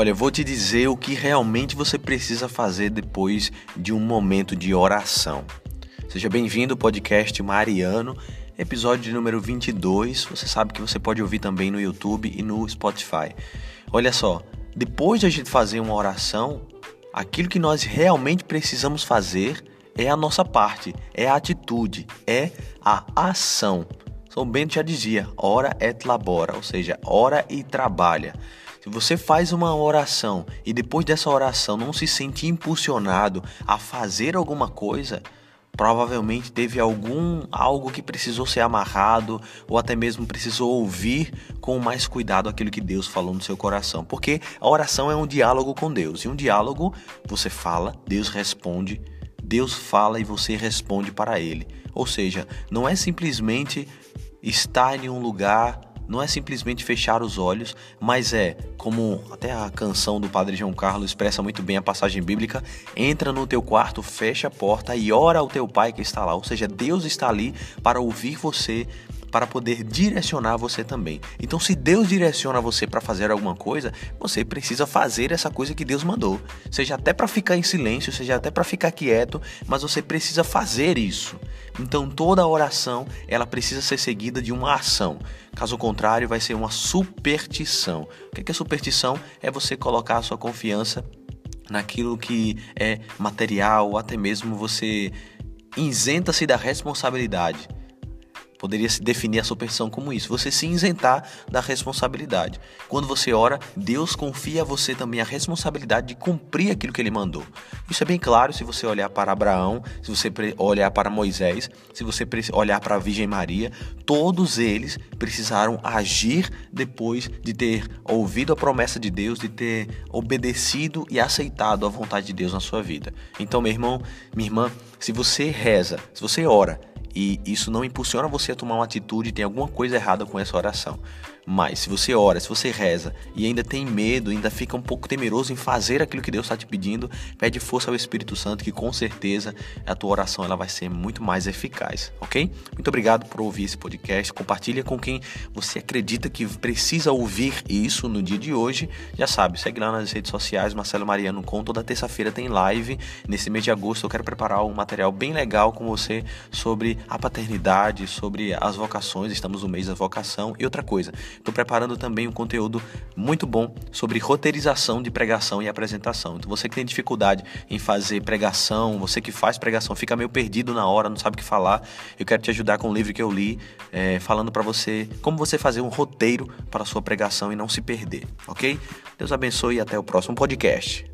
Olha, vou te dizer o que realmente você precisa fazer depois de um momento de oração. Seja bem-vindo ao podcast Mariano, episódio número 22. Você sabe que você pode ouvir também no YouTube e no Spotify. Olha só, depois de a gente fazer uma oração, aquilo que nós realmente precisamos fazer é a nossa parte, é a atitude, é a ação. São Bento já dizia, ora et labora, ou seja, ora e trabalha. Você faz uma oração e depois dessa oração não se sente impulsionado a fazer alguma coisa, provavelmente teve algum algo que precisou ser amarrado ou até mesmo precisou ouvir com mais cuidado aquilo que Deus falou no seu coração, porque a oração é um diálogo com Deus e um diálogo você fala, Deus responde, Deus fala e você responde para ele. Ou seja, não é simplesmente estar em um lugar não é simplesmente fechar os olhos, mas é, como até a canção do Padre João Carlos expressa muito bem a passagem bíblica, entra no teu quarto, fecha a porta e ora ao teu pai que está lá. Ou seja, Deus está ali para ouvir você, para poder direcionar você também. Então, se Deus direciona você para fazer alguma coisa, você precisa fazer essa coisa que Deus mandou. Seja até para ficar em silêncio, seja até para ficar quieto, mas você precisa fazer isso. Então, toda oração, ela precisa ser seguida de uma ação. Caso contrário, vai ser uma superstição. O que é superstição? É você colocar a sua confiança naquilo que é material, ou até mesmo você isenta-se da responsabilidade. Poderia se definir a superstição como isso: você se isentar da responsabilidade. Quando você ora, Deus confia a você também a responsabilidade de cumprir aquilo que ele mandou. Isso é bem claro se você olhar para Abraão, se você olhar para Moisés, se você olhar para a Virgem Maria, todos eles precisaram agir depois de ter ouvido a promessa de Deus, de ter obedecido e aceitado a vontade de Deus na sua vida. Então, meu irmão, minha irmã, se você reza, se você ora e isso não impulsiona você a tomar uma atitude, tem alguma coisa errada com essa oração. Mas se você ora, se você reza e ainda tem medo, ainda fica um pouco temeroso em fazer aquilo que Deus está te pedindo, pede força ao Espírito Santo que com certeza a tua oração ela vai ser muito mais eficaz, ok? Muito obrigado por ouvir esse podcast. Compartilha com quem você acredita que precisa ouvir isso no dia de hoje. Já sabe, segue lá nas redes sociais, Marcelo Mariano com. Toda terça-feira tem live. Nesse mês de agosto eu quero preparar um material bem legal com você sobre a paternidade, sobre as vocações. Estamos no mês da vocação e outra coisa. Estou preparando também um conteúdo muito bom sobre roteirização de pregação e apresentação. Então, você que tem dificuldade em fazer pregação, você que faz pregação, fica meio perdido na hora, não sabe o que falar, eu quero te ajudar com um livro que eu li, é, falando para você como você fazer um roteiro para a sua pregação e não se perder, ok? Deus abençoe e até o próximo podcast.